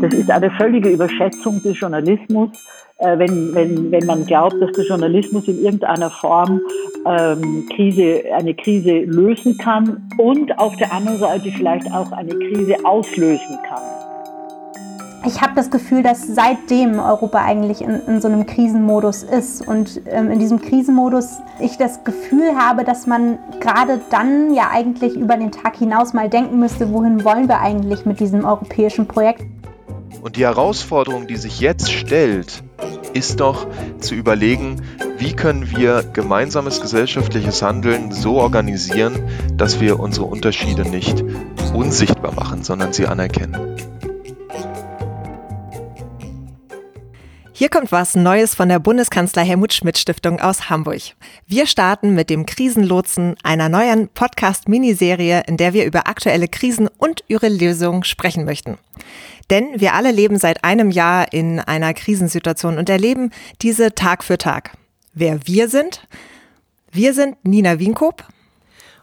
Das ist eine völlige Überschätzung des Journalismus, äh, wenn, wenn, wenn man glaubt, dass der Journalismus in irgendeiner Form ähm, Krise, eine Krise lösen kann und auf der anderen Seite vielleicht auch eine Krise auslösen kann ich habe das Gefühl, dass seitdem Europa eigentlich in, in so einem Krisenmodus ist und ähm, in diesem Krisenmodus ich das Gefühl habe, dass man gerade dann ja eigentlich über den Tag hinaus mal denken müsste, wohin wollen wir eigentlich mit diesem europäischen Projekt. Und die Herausforderung, die sich jetzt stellt, ist doch zu überlegen, wie können wir gemeinsames gesellschaftliches Handeln so organisieren, dass wir unsere Unterschiede nicht unsichtbar machen, sondern sie anerkennen. Hier kommt was Neues von der Bundeskanzler Helmut Schmidt Stiftung aus Hamburg. Wir starten mit dem Krisenlotsen, einer neuen Podcast-Miniserie, in der wir über aktuelle Krisen und ihre Lösungen sprechen möchten. Denn wir alle leben seit einem Jahr in einer Krisensituation und erleben diese Tag für Tag. Wer wir sind? Wir sind Nina Wienkoop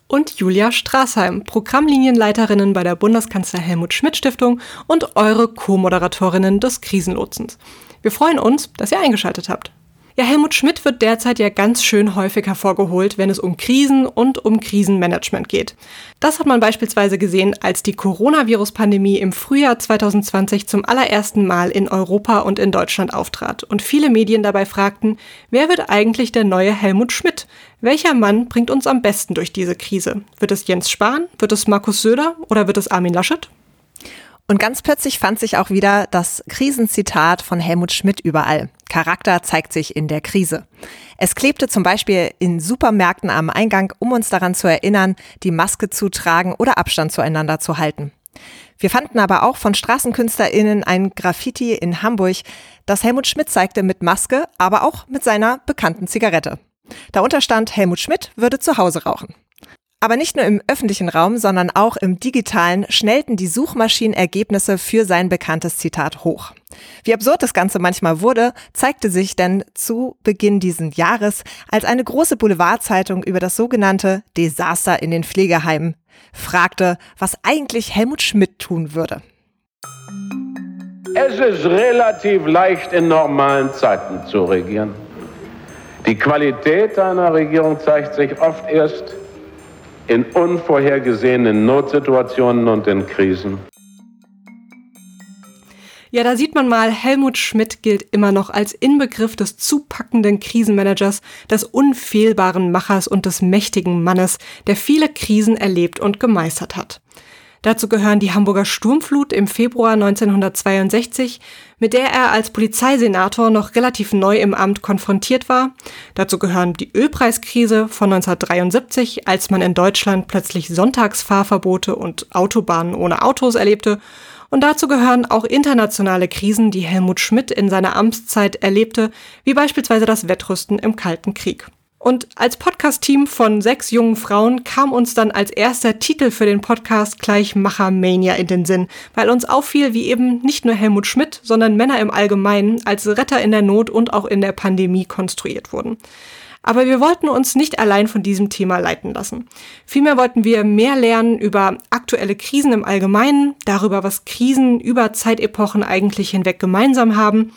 und Julia Straßheim, Programmlinienleiterinnen bei der Bundeskanzler Helmut Schmidt Stiftung und eure Co-Moderatorinnen des Krisenlotsens. Wir freuen uns, dass ihr eingeschaltet habt. Ja, Helmut Schmidt wird derzeit ja ganz schön häufig hervorgeholt, wenn es um Krisen und um Krisenmanagement geht. Das hat man beispielsweise gesehen, als die Coronavirus-Pandemie im Frühjahr 2020 zum allerersten Mal in Europa und in Deutschland auftrat und viele Medien dabei fragten, wer wird eigentlich der neue Helmut Schmidt? Welcher Mann bringt uns am besten durch diese Krise? Wird es Jens Spahn? Wird es Markus Söder? Oder wird es Armin Laschet? Und ganz plötzlich fand sich auch wieder das Krisenzitat von Helmut Schmidt überall. Charakter zeigt sich in der Krise. Es klebte zum Beispiel in Supermärkten am Eingang, um uns daran zu erinnern, die Maske zu tragen oder Abstand zueinander zu halten. Wir fanden aber auch von StraßenkünstlerInnen ein Graffiti in Hamburg, das Helmut Schmidt zeigte mit Maske, aber auch mit seiner bekannten Zigarette. Darunter stand, Helmut Schmidt würde zu Hause rauchen. Aber nicht nur im öffentlichen Raum, sondern auch im digitalen schnellten die Suchmaschinenergebnisse für sein bekanntes Zitat hoch. Wie absurd das Ganze manchmal wurde, zeigte sich denn zu Beginn dieses Jahres, als eine große Boulevardzeitung über das sogenannte Desaster in den Pflegeheimen fragte, was eigentlich Helmut Schmidt tun würde. Es ist relativ leicht in normalen Zeiten zu regieren. Die Qualität einer Regierung zeigt sich oft erst in unvorhergesehenen Notsituationen und in Krisen. Ja, da sieht man mal, Helmut Schmidt gilt immer noch als Inbegriff des zupackenden Krisenmanagers, des unfehlbaren Machers und des mächtigen Mannes, der viele Krisen erlebt und gemeistert hat. Dazu gehören die Hamburger Sturmflut im Februar 1962, mit der er als Polizeisenator noch relativ neu im Amt konfrontiert war. Dazu gehören die Ölpreiskrise von 1973, als man in Deutschland plötzlich Sonntagsfahrverbote und Autobahnen ohne Autos erlebte. Und dazu gehören auch internationale Krisen, die Helmut Schmidt in seiner Amtszeit erlebte, wie beispielsweise das Wettrüsten im Kalten Krieg. Und als Podcast-Team von sechs jungen Frauen kam uns dann als erster Titel für den Podcast gleich Machermania in den Sinn, weil uns auffiel, wie eben nicht nur Helmut Schmidt, sondern Männer im Allgemeinen als Retter in der Not und auch in der Pandemie konstruiert wurden. Aber wir wollten uns nicht allein von diesem Thema leiten lassen. Vielmehr wollten wir mehr lernen über aktuelle Krisen im Allgemeinen, darüber, was Krisen über Zeitepochen eigentlich hinweg gemeinsam haben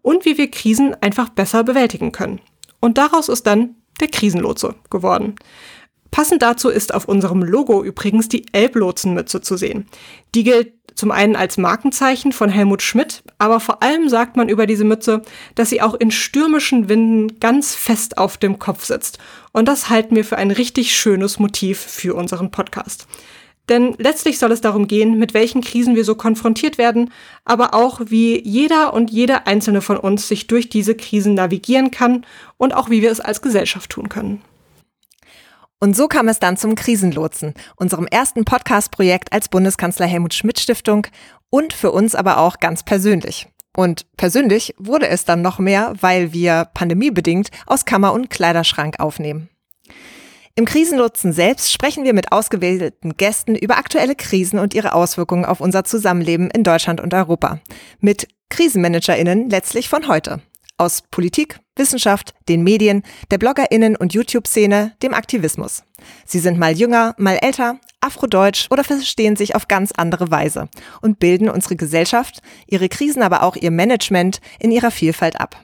und wie wir Krisen einfach besser bewältigen können. Und daraus ist dann der Krisenlotse geworden. Passend dazu ist auf unserem Logo übrigens die Elblotsenmütze zu sehen. Die gilt zum einen als Markenzeichen von Helmut Schmidt, aber vor allem sagt man über diese Mütze, dass sie auch in stürmischen Winden ganz fest auf dem Kopf sitzt. Und das halten wir für ein richtig schönes Motiv für unseren Podcast. Denn letztlich soll es darum gehen, mit welchen Krisen wir so konfrontiert werden, aber auch, wie jeder und jede einzelne von uns sich durch diese Krisen navigieren kann und auch wie wir es als Gesellschaft tun können. Und so kam es dann zum Krisenlotsen, unserem ersten Podcast-Projekt als Bundeskanzler Helmut Schmidt Stiftung und für uns aber auch ganz persönlich. Und persönlich wurde es dann noch mehr, weil wir pandemiebedingt aus Kammer und Kleiderschrank aufnehmen. Im Krisennutzen selbst sprechen wir mit ausgewählten Gästen über aktuelle Krisen und ihre Auswirkungen auf unser Zusammenleben in Deutschland und Europa. Mit KrisenmanagerInnen letztlich von heute. aus Politik, Wissenschaft, den Medien, der BloggerInnen und YouTube-Szene, dem Aktivismus. Sie sind mal jünger, mal älter, afrodeutsch oder verstehen sich auf ganz andere Weise und bilden unsere Gesellschaft, ihre Krisen, aber auch ihr Management in ihrer Vielfalt ab.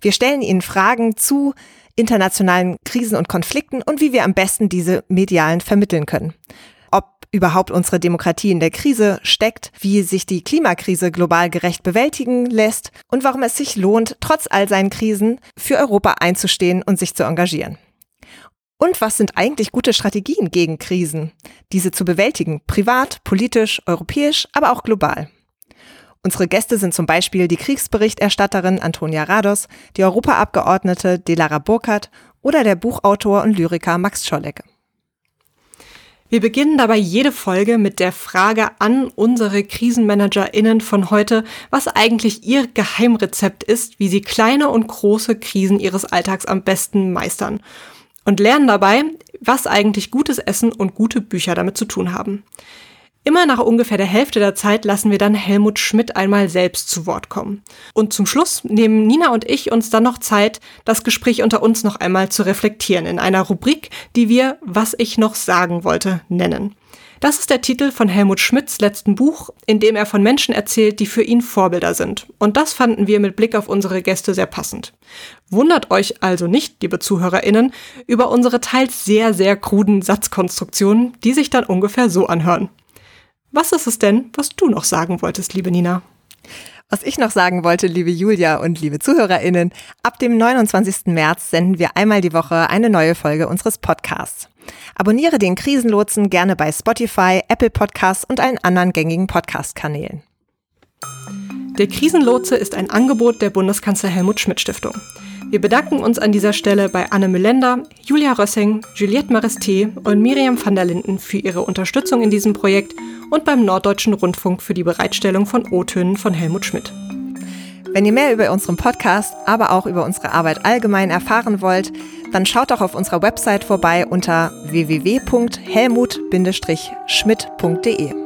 Wir stellen ihnen Fragen zu internationalen Krisen und Konflikten und wie wir am besten diese medialen vermitteln können überhaupt unsere Demokratie in der Krise steckt, wie sich die Klimakrise global gerecht bewältigen lässt und warum es sich lohnt, trotz all seinen Krisen für Europa einzustehen und sich zu engagieren. Und was sind eigentlich gute Strategien gegen Krisen, diese zu bewältigen, privat, politisch, europäisch, aber auch global? Unsere Gäste sind zum Beispiel die Kriegsberichterstatterin Antonia Rados, die Europaabgeordnete Delara Burkhardt oder der Buchautor und Lyriker Max Schollecke. Wir beginnen dabei jede Folge mit der Frage an unsere KrisenmanagerInnen von heute, was eigentlich ihr Geheimrezept ist, wie sie kleine und große Krisen ihres Alltags am besten meistern. Und lernen dabei, was eigentlich gutes Essen und gute Bücher damit zu tun haben. Immer nach ungefähr der Hälfte der Zeit lassen wir dann Helmut Schmidt einmal selbst zu Wort kommen. Und zum Schluss nehmen Nina und ich uns dann noch Zeit, das Gespräch unter uns noch einmal zu reflektieren in einer Rubrik, die wir Was ich noch sagen wollte nennen. Das ist der Titel von Helmut Schmidts letzten Buch, in dem er von Menschen erzählt, die für ihn Vorbilder sind. Und das fanden wir mit Blick auf unsere Gäste sehr passend. Wundert euch also nicht, liebe ZuhörerInnen, über unsere teils sehr, sehr kruden Satzkonstruktionen, die sich dann ungefähr so anhören. Was ist es denn, was du noch sagen wolltest, liebe Nina? Was ich noch sagen wollte, liebe Julia und liebe ZuhörerInnen, ab dem 29. März senden wir einmal die Woche eine neue Folge unseres Podcasts. Abonniere den Krisenlotsen gerne bei Spotify, Apple Podcasts und allen anderen gängigen Podcast-Kanälen. Der Krisenlotse ist ein Angebot der Bundeskanzler Helmut Schmidt Stiftung. Wir bedanken uns an dieser Stelle bei Anne Melender, Julia Rössing, Juliette Maresté und Miriam van der Linden für ihre Unterstützung in diesem Projekt und beim Norddeutschen Rundfunk für die Bereitstellung von O-Tönen von Helmut Schmidt. Wenn ihr mehr über unseren Podcast, aber auch über unsere Arbeit allgemein erfahren wollt, dann schaut doch auf unserer Website vorbei unter www.helmut-schmidt.de.